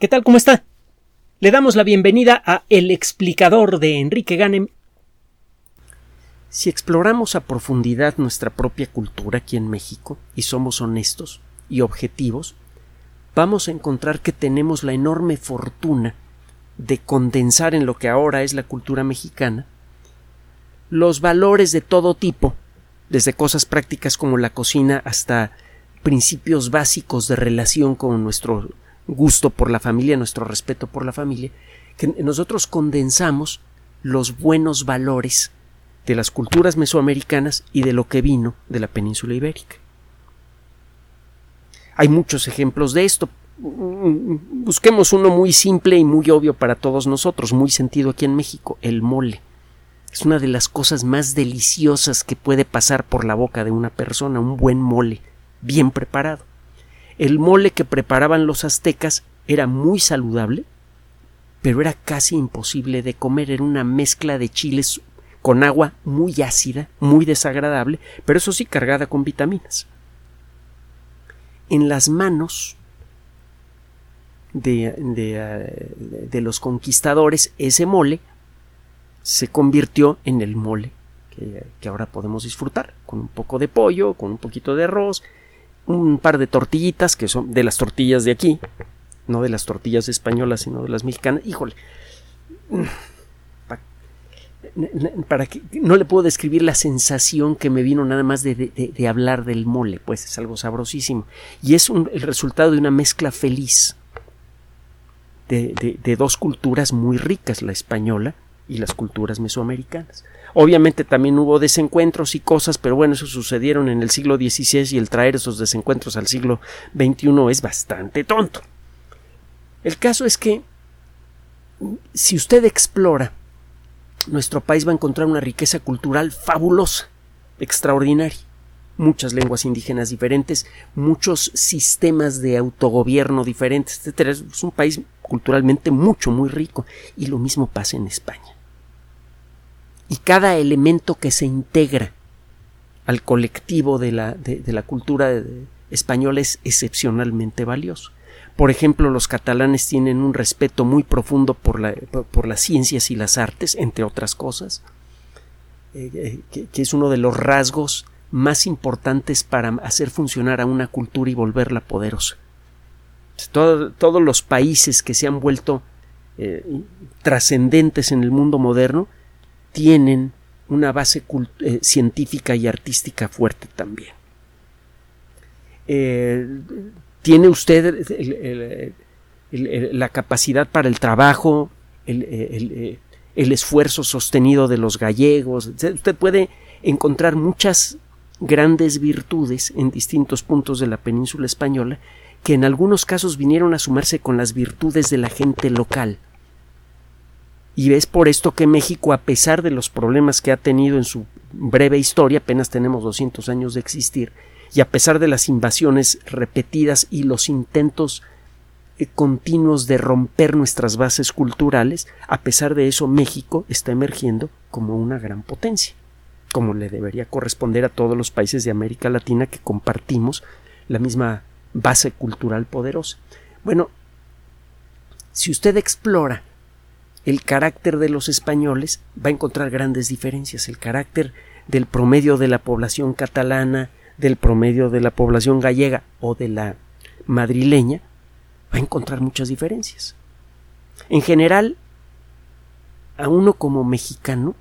¿Qué tal? ¿Cómo está? Le damos la bienvenida a El explicador de Enrique Ganem. Si exploramos a profundidad nuestra propia cultura aquí en México y somos honestos y objetivos, vamos a encontrar que tenemos la enorme fortuna de condensar en lo que ahora es la cultura mexicana los valores de todo tipo, desde cosas prácticas como la cocina hasta principios básicos de relación con nuestro gusto por la familia, nuestro respeto por la familia, que nosotros condensamos los buenos valores de las culturas mesoamericanas y de lo que vino de la península ibérica. Hay muchos ejemplos de esto. Busquemos uno muy simple y muy obvio para todos nosotros, muy sentido aquí en México, el mole. Es una de las cosas más deliciosas que puede pasar por la boca de una persona, un buen mole, bien preparado. El mole que preparaban los aztecas era muy saludable, pero era casi imposible de comer. Era una mezcla de chiles con agua muy ácida, muy desagradable, pero eso sí cargada con vitaminas. En las manos de, de los conquistadores, ese mole se convirtió en el mole que, ahora podemos disfrutar, con un poco de pollo, con un poquito de arroz, un par de tortillitas que son de las tortillas de aquí, no de las tortillas españolas, sino de las mexicanas. Híjole, para que no le puedo describir la sensación que me vino nada más de, de, hablar del mole, pues es algo sabrosísimo. Y es el resultado de una mezcla feliz de, de dos culturas muy ricas, la española y las culturas mesoamericanas. Obviamente también hubo desencuentros y cosas, pero bueno, eso sucedieron en el siglo XVI y el traer esos desencuentros al siglo XXI es bastante tonto. El caso es que si usted explora, nuestro país va a encontrar una riqueza cultural fabulosa, extraordinaria. Muchas lenguas indígenas diferentes, muchos sistemas de autogobierno diferentes, etc. Es un país culturalmente mucho, muy rico. Y lo mismo pasa en España y cada elemento que se integra al colectivo de la, de, de la cultura española es excepcionalmente valioso. Por ejemplo, los catalanes tienen un respeto muy profundo por, la, por las ciencias y las artes, entre otras cosas, eh, eh, que, es uno de los rasgos más importantes para hacer funcionar a una cultura y volverla poderosa. Todo, todos los países que se han vuelto eh, trascendentes en el mundo moderno tienen una base eh, científica y artística fuerte también. Eh, ¿Tiene usted la capacidad para el trabajo, el, esfuerzo sostenido de los gallegos? Usted puede encontrar muchas grandes virtudes en distintos puntos de la península española que en algunos casos vinieron a sumarse con las virtudes de la gente local y es por esto que México, a pesar de los problemas que ha tenido en su breve historia, apenas tenemos 200 años de existir, y a pesar de las invasiones repetidas y los intentos eh, continuos de romper nuestras bases culturales, a pesar de eso México está emergiendo como una gran potencia, como le debería corresponder a todos los países de América Latina que compartimos la misma base cultural poderosa. Bueno, si usted explora el carácter de los españoles va a encontrar grandes diferencias. El carácter del promedio de la población catalana, del promedio de la población gallega o de la madrileña, va a encontrar muchas diferencias. En general, a uno como mexicano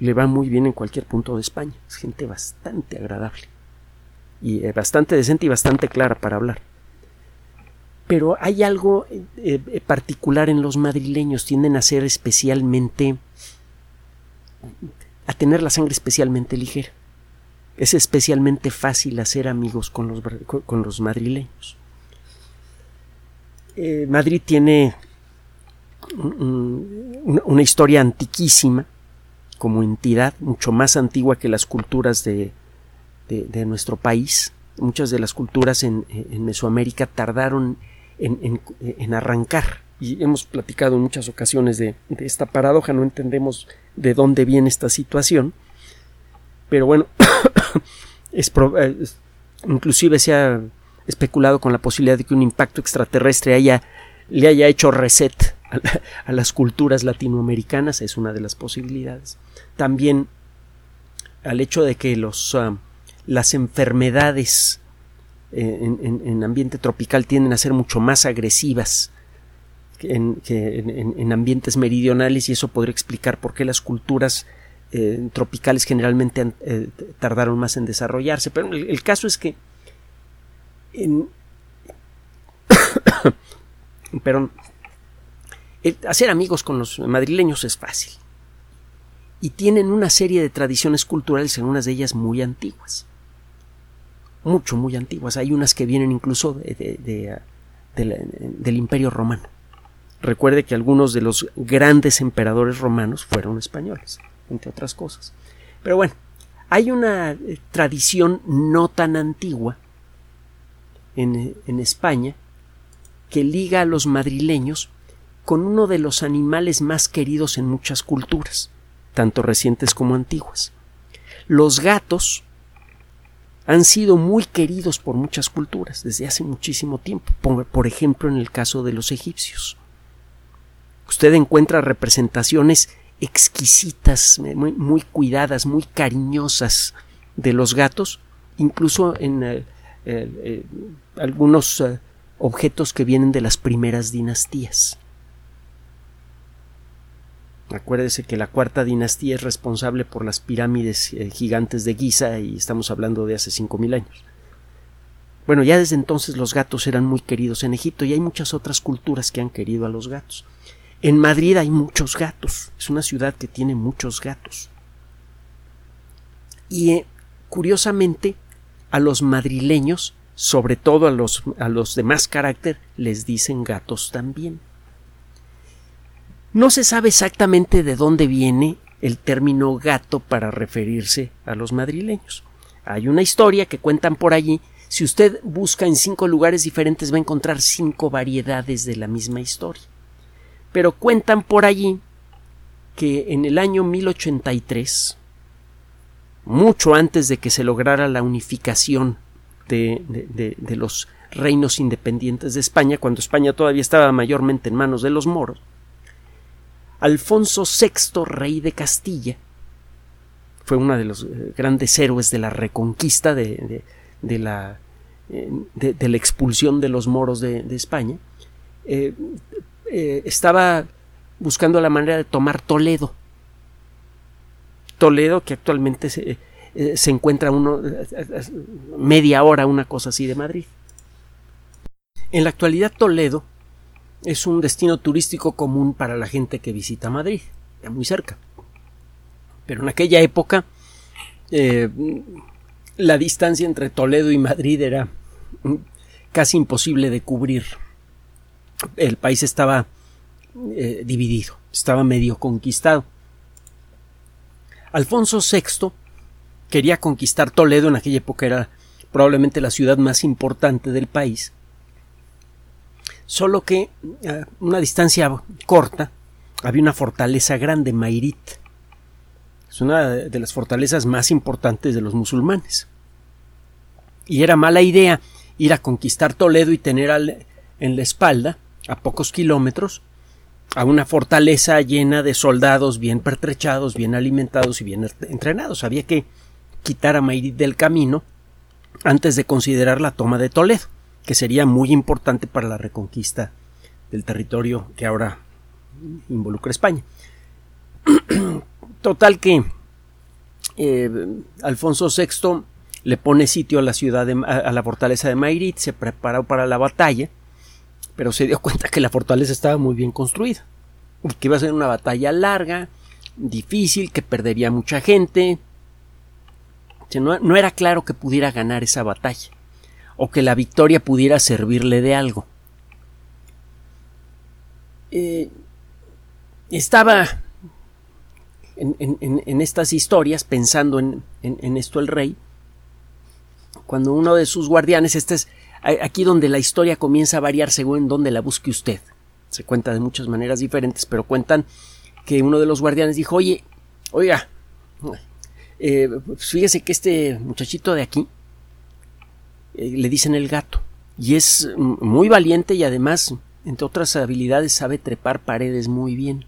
le va muy bien en cualquier punto de España. Es gente bastante agradable y eh, bastante decente y bastante clara para hablar pero hay algo eh, eh, particular en los madrileños, tienden a ser especialmente a tener la sangre especialmente ligera. Es especialmente fácil hacer amigos con los, con los madrileños. Eh, Madrid tiene un, una historia antiquísima como entidad, mucho más antigua que las culturas de, de, de nuestro país. Muchas de las culturas en, en Mesoamérica tardaron en, arrancar. Y hemos platicado en muchas ocasiones de, esta paradoja, no entendemos de dónde viene esta situación, pero bueno, es, inclusive se ha especulado con la posibilidad de que un impacto extraterrestre haya, le haya hecho reset a, las culturas latinoamericanas, es una de las posibilidades. También al hecho de que los, ah, las enfermedades en, ambiente tropical tienden a ser mucho más agresivas que, en, ambientes meridionales y eso podría explicar por qué las culturas eh, tropicales generalmente eh, tardaron más en desarrollarse. Pero el, caso es que pero hacer amigos con los madrileños es fácil y tienen una serie de tradiciones culturales, en unas de ellas muy antiguas mucho, muy antiguas. Hay unas que vienen incluso de, del Imperio Romano. Recuerde que algunos de los grandes emperadores romanos fueron españoles, entre otras cosas. Pero bueno, hay una eh, tradición no tan antigua en, en España que liga a los madrileños con uno de los animales más queridos en muchas culturas, tanto recientes como antiguas. Los gatos han sido muy queridos por muchas culturas desde hace muchísimo tiempo, por, ejemplo en el caso de los egipcios. Usted encuentra representaciones exquisitas, muy, cuidadas, muy cariñosas de los gatos, incluso en eh, eh, eh, algunos objetos que vienen de las primeras dinastías. Acuérdese que la cuarta dinastía es responsable por las pirámides eh, gigantes de Giza y estamos hablando de hace cinco mil años. Bueno, ya desde entonces los gatos eran muy queridos en Egipto y hay muchas otras culturas que han querido a los gatos. En Madrid hay muchos gatos. Es una ciudad que tiene muchos gatos. Y eh, curiosamente, a los madrileños, sobre todo a los, a los de más carácter, les dicen gatos también. No se sabe exactamente de dónde viene el término gato para referirse a los madrileños. Hay una historia que cuentan por allí. Si usted busca en cinco lugares diferentes va a encontrar cinco variedades de la misma historia. Pero cuentan por allí que en el año 1083, mucho antes de que se lograra la unificación de, de los reinos independientes de España, cuando España todavía estaba mayormente en manos de los moros, Alfonso VI, rey de Castilla, fue uno de los eh, grandes héroes de la reconquista de, la, eh, de, la expulsión de los moros de, España, eh, estaba buscando la manera de tomar Toledo. Toledo, que actualmente se, se encuentra uno, media hora, una cosa así de Madrid. En la actualidad Toledo es un destino turístico común para la gente que visita Madrid, ya muy cerca. Pero en aquella época eh, la distancia entre Toledo y Madrid era casi imposible de cubrir. El país estaba eh, dividido, estaba medio conquistado. Alfonso VI quería conquistar Toledo, en aquella época era probablemente la ciudad más importante del país, solo que a una distancia corta había una fortaleza grande, Mairit. Es una de las fortalezas más importantes de los musulmanes. Y era mala idea ir a conquistar Toledo y tener en la espalda, a pocos kilómetros, a una fortaleza llena de soldados bien pertrechados, bien alimentados y bien entrenados. Había que quitar a Mairit del camino antes de considerar la toma de Toledo que sería muy importante para la reconquista del territorio que ahora involucra España. Total que eh, Alfonso VI le pone sitio a la ciudad de, a, la fortaleza de Mairit, se preparó para la batalla, pero se dio cuenta que la fortaleza estaba muy bien construida, que iba a ser una batalla larga, difícil, que perdería mucha gente. no era claro que pudiera ganar esa batalla o que la victoria pudiera servirle de algo. Eh, estaba en, estas historias pensando en, esto el rey, cuando uno de sus guardianes, este es aquí donde la historia comienza a variar según donde la busque usted. Se cuenta de muchas maneras diferentes, pero cuentan que uno de los guardianes dijo, oye, oiga, eh, pues fíjese que este muchachito de aquí eh, le dicen el gato. y es muy valiente y además, entre otras habilidades, sabe trepar paredes muy bien.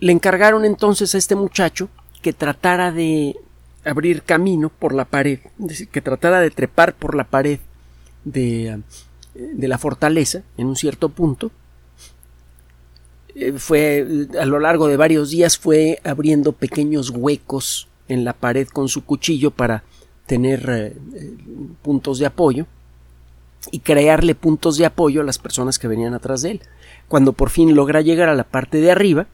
Le encargaron entonces a este muchacho que tratara de abrir camino por la pared, que tratara de trepar por la pared de, de la fortaleza en un cierto punto. Eh, fue a lo largo de varios días fue abriendo pequeños huecos en la pared con su cuchillo para tener eh, puntos de apoyo y crearle puntos de apoyo a las personas que venían atrás de él. Cuando por fin logra llegar a la parte de arriba,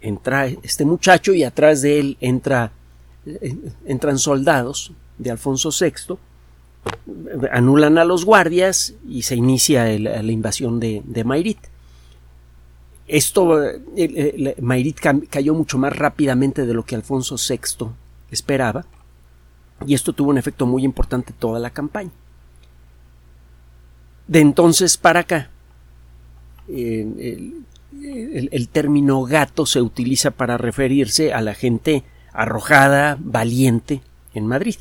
entra este muchacho y atrás de él entra entran soldados de Alfonso VI, anulan a los guardias y se inicia la invasión de, de Esto, Mayrit cayó mucho más rápidamente de lo que Alfonso VI esperaba, y esto tuvo un efecto muy importante toda la campaña. De entonces para acá, el, el, término gato se utiliza para referirse a la gente arrojada, valiente en Madrid.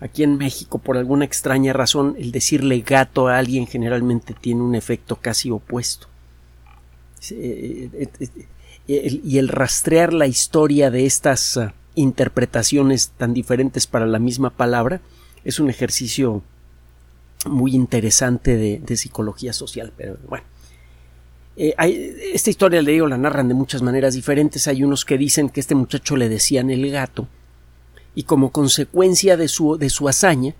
Aquí en México, por alguna extraña razón, el decirle gato a alguien generalmente tiene un efecto casi opuesto. Eh, eh, eh, y el rastrear la historia de estas ah, interpretaciones tan diferentes para la misma palabra es un ejercicio muy interesante de, psicología social. Pero bueno, esta historia, le digo, la narran de muchas maneras diferentes. Hay unos que dicen que este muchacho le decían el gato y como consecuencia de su, de su hazaña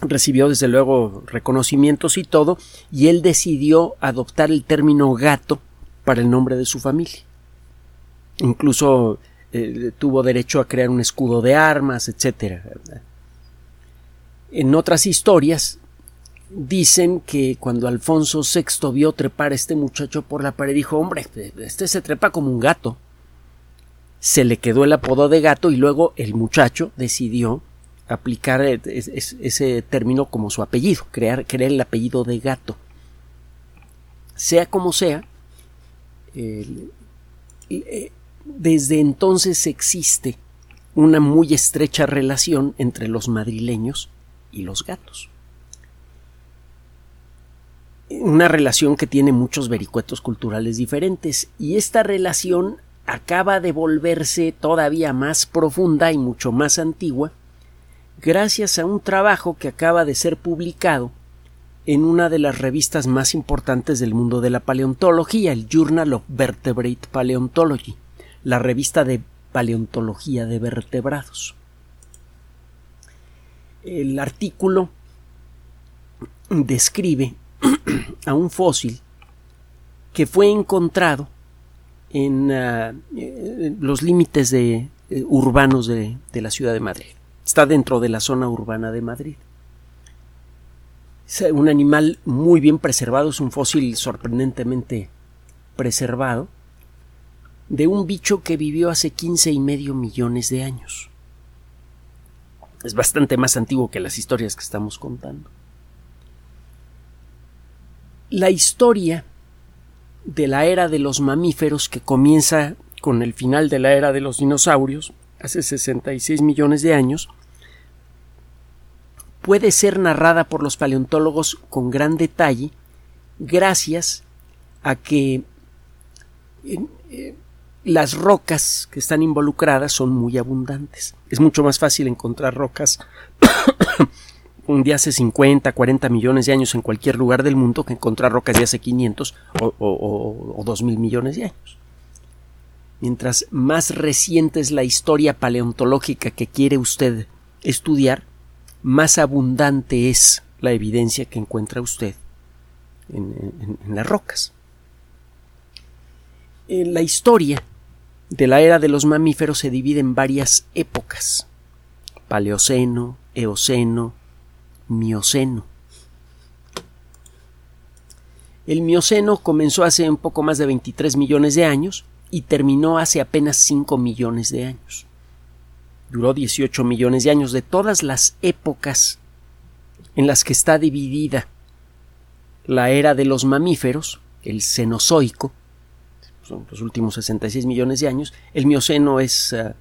recibió desde luego reconocimientos y todo y él decidió adoptar el término gato para el nombre de su familia. Incluso eh, tuvo derecho a crear un escudo de armas, etc. En otras historias dicen que cuando Alfonso VI vio trepar a este muchacho por la pared dijo hombre, este se trepa como un gato. Se le quedó el apodo de gato y luego el muchacho decidió aplicar e, ese término como su apellido, crear, crear el apellido de gato. Sea como sea, eh, desde entonces existe una muy estrecha relación entre los madrileños y los gatos. Una relación que tiene muchos vericuetos culturales diferentes y esta relación acaba de volverse todavía más profunda y mucho más antigua gracias a un trabajo que acaba de ser publicado en una de las revistas más importantes del mundo de la paleontología, el Journal of Vertebrate Paleontology, la revista de paleontología de vertebrados. El artículo describe a un fósil que fue encontrado en ah, eh, los límites de, eh, urbanos de, la ciudad de Madrid. Está dentro de la zona urbana de Madrid. Es un animal muy bien preservado, es un fósil sorprendentemente preservado de un bicho que vivió hace quince y medio millones de años. Es bastante más antiguo que las historias que estamos contando. La historia de la era de los mamíferos que comienza con el final de la era de los dinosaurios, hace 66 millones de años, puede ser narrada por los paleontólogos con gran detalle gracias a que eh, las rocas que están involucradas son muy abundantes. Es mucho más fácil encontrar rocas un de hace 50, 40 millones de años en cualquier lugar del mundo que encontrar rocas de hace 500 o, o, o 2000 millones de años. Mientras más reciente es la historia paleontológica que quiere usted estudiar, más abundante es la evidencia que encuentra usted en, en las rocas. En la historia de la era de los mamíferos se divide en varias épocas. Paleoceno, Eoceno, Mioceno. El Mioceno comenzó hace un poco más de 23 millones de años y terminó hace apenas 5 millones de años. Duró 18 millones de años de todas las épocas en las que está dividida la era de los mamíferos, el Cenozoico, son los últimos 66 millones de años, el Mioceno es, eh,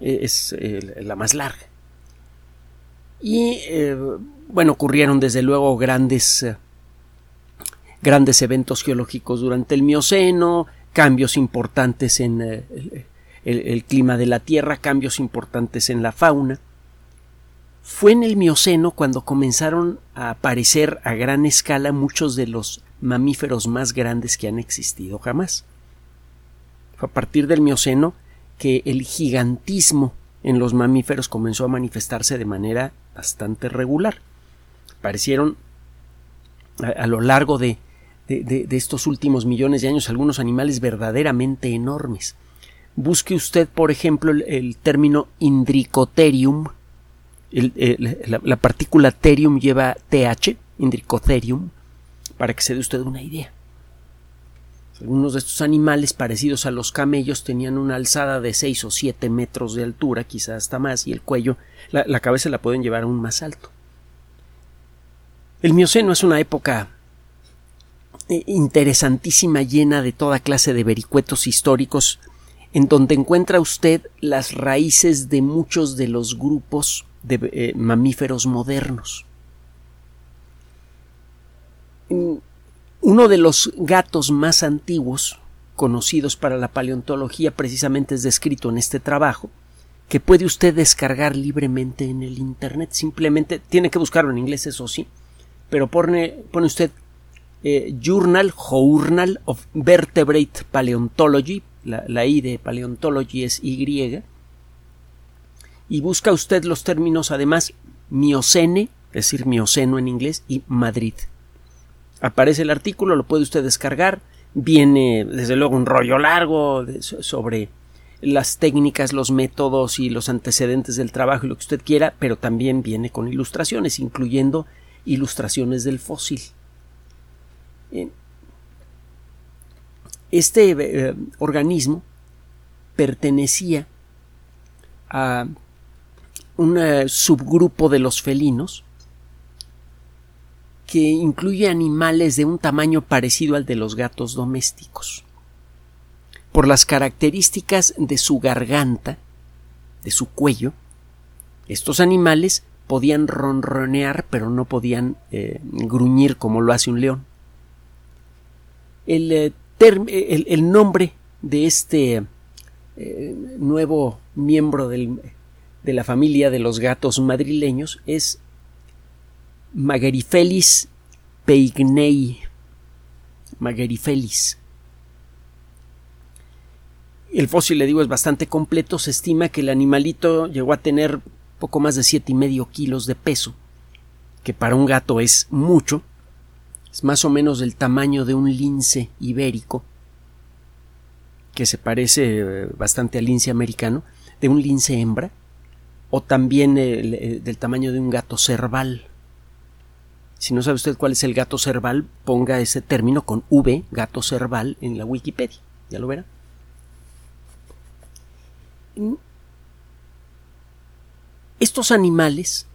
es eh, la más larga. Y eh, bueno, ocurrieron desde luego grandes, grandes eventos geológicos durante el Mioceno, cambios importantes en el clima de la Tierra, cambios importantes en la fauna. Fue en el Mioceno cuando comenzaron a aparecer a gran escala muchos de los mamíferos más grandes que han existido jamás. Fue a partir del Mioceno que el gigantismo en los mamíferos comenzó a manifestarse de manera bastante regular. Aparecieron a, lo largo de, de, estos últimos millones de años algunos animales verdaderamente enormes. Busque usted, por ejemplo, el, término Indricotherium. la, la, partícula terium lleva TH, Indricotherium, para que se dé usted una idea. Algunos de estos animales parecidos a los camellos tenían una alzada de 6 o 7 metros de altura, quizás hasta más, y el cuello, la, cabeza la pueden llevar aún más alto. El Mioceno es una época eh, interesantísima, llena de toda clase de vericuetos históricos, en donde encuentra usted las raíces de muchos de los grupos de eh, mamíferos modernos. Uno de los gatos más antiguos conocidos para la paleontología precisamente es descrito en este trabajo, que puede usted descargar libremente en el Internet. Simplemente tiene que buscarlo en inglés, eso sí, pero pone, pone usted eh, Journal, Journal of Vertebrate Paleontology, la, la I de Paleontology es Y, y busca usted los términos además Miocene, es decir, Mioceno en inglés, y Madrid. Aparece el artículo, lo puede usted descargar. Viene, desde luego, un rollo largo sobre las técnicas, los métodos y los antecedentes del trabajo y lo que usted quiera, pero también viene con ilustraciones, incluyendo ilustraciones del fósil. Este eh, organismo pertenecía a un eh, subgrupo de los felinos que incluye animales de un tamaño parecido al de los gatos domésticos. Por las características de su garganta, de su cuello, estos animales podían ronronear pero no podían eh, gruñir como lo hace un león. El, eh, el, nombre de este eh, nuevo miembro de la familia de los gatos madrileños es Magerifelis peignei. Magerifelis. El fósil, le digo, es bastante completo. Se estima que el animalito llegó a tener poco más de siete y medio kilos de peso, que para un gato es mucho. Es más o menos del tamaño de un lince ibérico, que se parece eh, bastante al lince americano, de un lince hembra, o también del tamaño de un gato cerval. Si no sabe usted cuál es el gato cerval, ponga ese término con V, gato cerval, en la Wikipedia. Ya lo verá. Estos animales,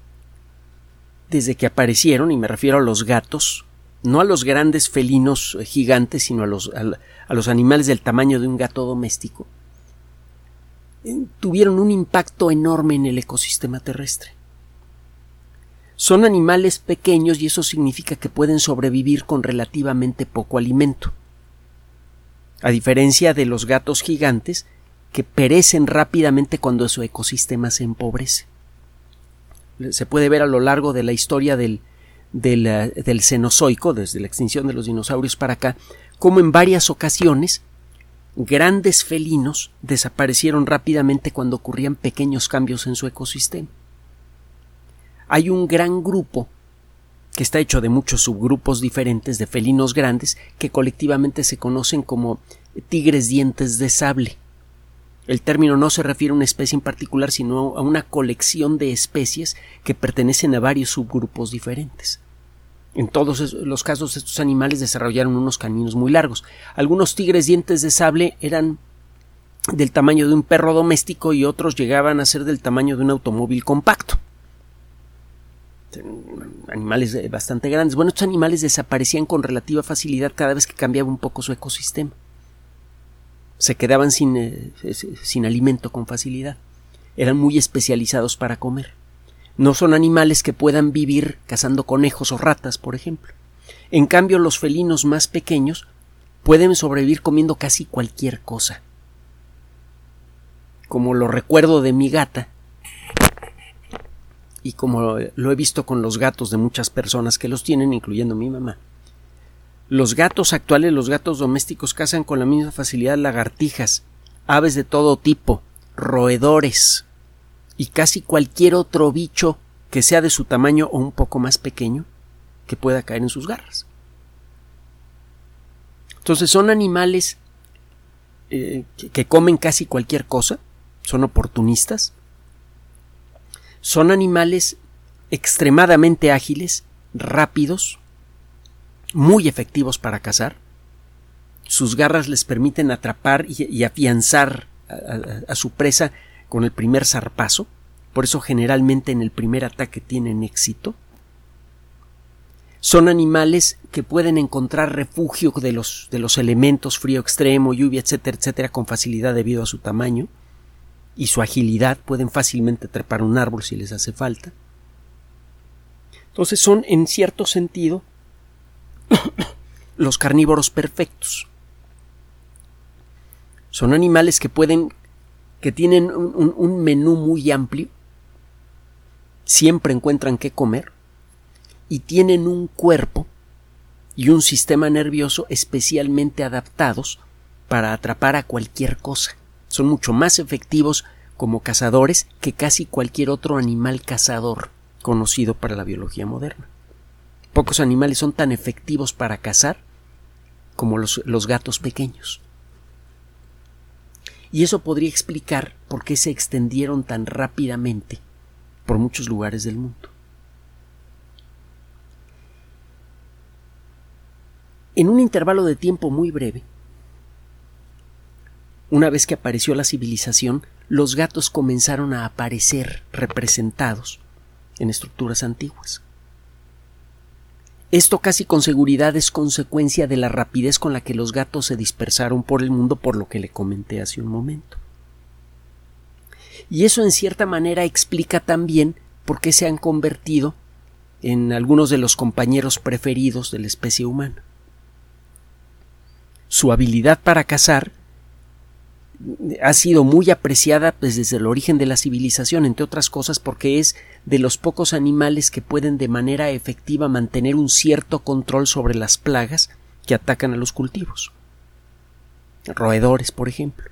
desde que aparecieron, y me refiero a los gatos, no a los grandes felinos gigantes, sino a los, a los animales del tamaño de un gato doméstico, eh, tuvieron un impacto enorme en el ecosistema terrestre. Son animales pequeños y eso significa que pueden sobrevivir con relativamente poco alimento. A diferencia de los gatos gigantes, que perecen rápidamente cuando su ecosistema se empobrece. Se puede ver a lo largo de la historia del, del, eh, del Cenozoico, desde la extinción de los dinosaurios para acá, como en varias ocasiones grandes felinos desaparecieron rápidamente cuando ocurrían pequeños cambios en su ecosistema hay un gran grupo que está hecho de muchos subgrupos diferentes de felinos grandes que colectivamente se conocen como tigres dientes de sable. El término no se refiere a una especie en particular, sino a una colección de especies que pertenecen a varios subgrupos diferentes. En todos los casos estos animales desarrollaron unos caninos muy largos. Algunos tigres dientes de sable eran del tamaño de un perro doméstico y otros llegaban a ser del tamaño de un automóvil compacto animales eh, bastante grandes. Bueno, estos animales desaparecían con relativa facilidad cada vez que cambiaba un poco su ecosistema. Se quedaban sin, eh, sin alimento con facilidad. Eran muy especializados para comer. No son animales que puedan vivir cazando conejos o ratas, por ejemplo. En cambio, los felinos más pequeños pueden sobrevivir comiendo casi cualquier cosa. Como lo recuerdo de mi gata, y como lo he visto con los gatos de muchas personas que los tienen, incluyendo mi mamá. Los gatos actuales, los gatos domésticos, cazan con la misma facilidad lagartijas, aves de todo tipo, roedores y casi cualquier otro bicho que sea de su tamaño o un poco más pequeño que pueda caer en sus garras. Entonces son animales eh, que comen casi cualquier cosa, son oportunistas, son animales extremadamente ágiles, rápidos, muy efectivos para cazar. Sus garras les permiten atrapar y, afianzar a, a su presa con el primer zarpazo. Por eso generalmente en el primer ataque tienen éxito. Son animales que pueden encontrar refugio de los, de los elementos frío extremo, lluvia, etcétera, etcétera, con facilidad debido a su tamaño y su agilidad. Pueden fácilmente trepar un árbol si les hace falta. Entonces son, en cierto sentido, los carnívoros perfectos. Son animales que pueden, que tienen un, un menú muy amplio, siempre encuentran qué comer, y tienen un cuerpo y un sistema nervioso especialmente adaptados para atrapar a cualquier cosa. Son mucho más efectivos como cazadores que casi cualquier otro animal cazador conocido para la biología moderna. Pocos animales son tan efectivos para cazar como los, los gatos pequeños. Y eso podría explicar por qué se extendieron tan rápidamente por muchos lugares del mundo. En un intervalo de tiempo muy breve, una vez que apareció la civilización, los gatos comenzaron a aparecer representados en estructuras antiguas. Esto casi con seguridad es consecuencia de la rapidez con la que los gatos se dispersaron por el mundo, por lo que le comenté hace un momento. Y eso en cierta manera explica también por qué se han convertido en algunos de los compañeros preferidos de la especie humana su habilidad para cazar ha sido muy apreciada pues, desde el origen de la civilización, entre otras cosas porque es de los pocos animales que pueden de manera efectiva mantener un cierto control sobre las plagas que atacan a los cultivos. Roedores, por ejemplo.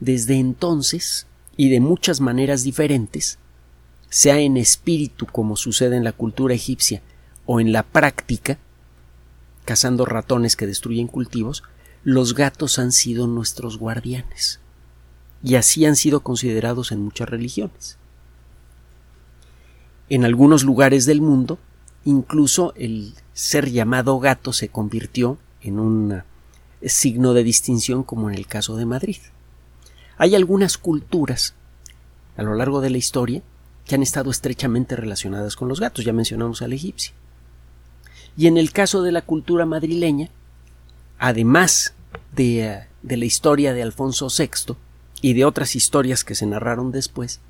Desde entonces, y de muchas maneras diferentes, sea en espíritu como sucede en la cultura egipcia o en la práctica, cazando ratones que destruyen cultivos, los gatos han sido nuestros guardianes. Y así han sido considerados en muchas religiones. En algunos lugares del mundo, incluso el ser llamado gato se convirtió en un signo de distinción como en el caso de Madrid. Hay algunas culturas a lo largo de la historia que han estado estrechamente relacionadas con los gatos. Ya mencionamos al egipcio. Y en el caso de la cultura madrileña, además de, la historia de Alfonso VI y de otras historias que se narraron después,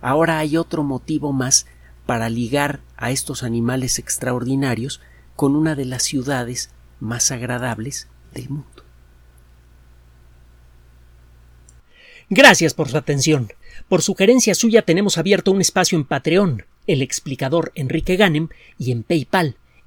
ahora hay otro motivo más para ligar a estos animales extraordinarios con una de las ciudades más agradables del mundo. Gracias por su atención. Por sugerencia suya tenemos abierto un espacio en Patreon, el explicador Enrique Ganem, y en PayPal,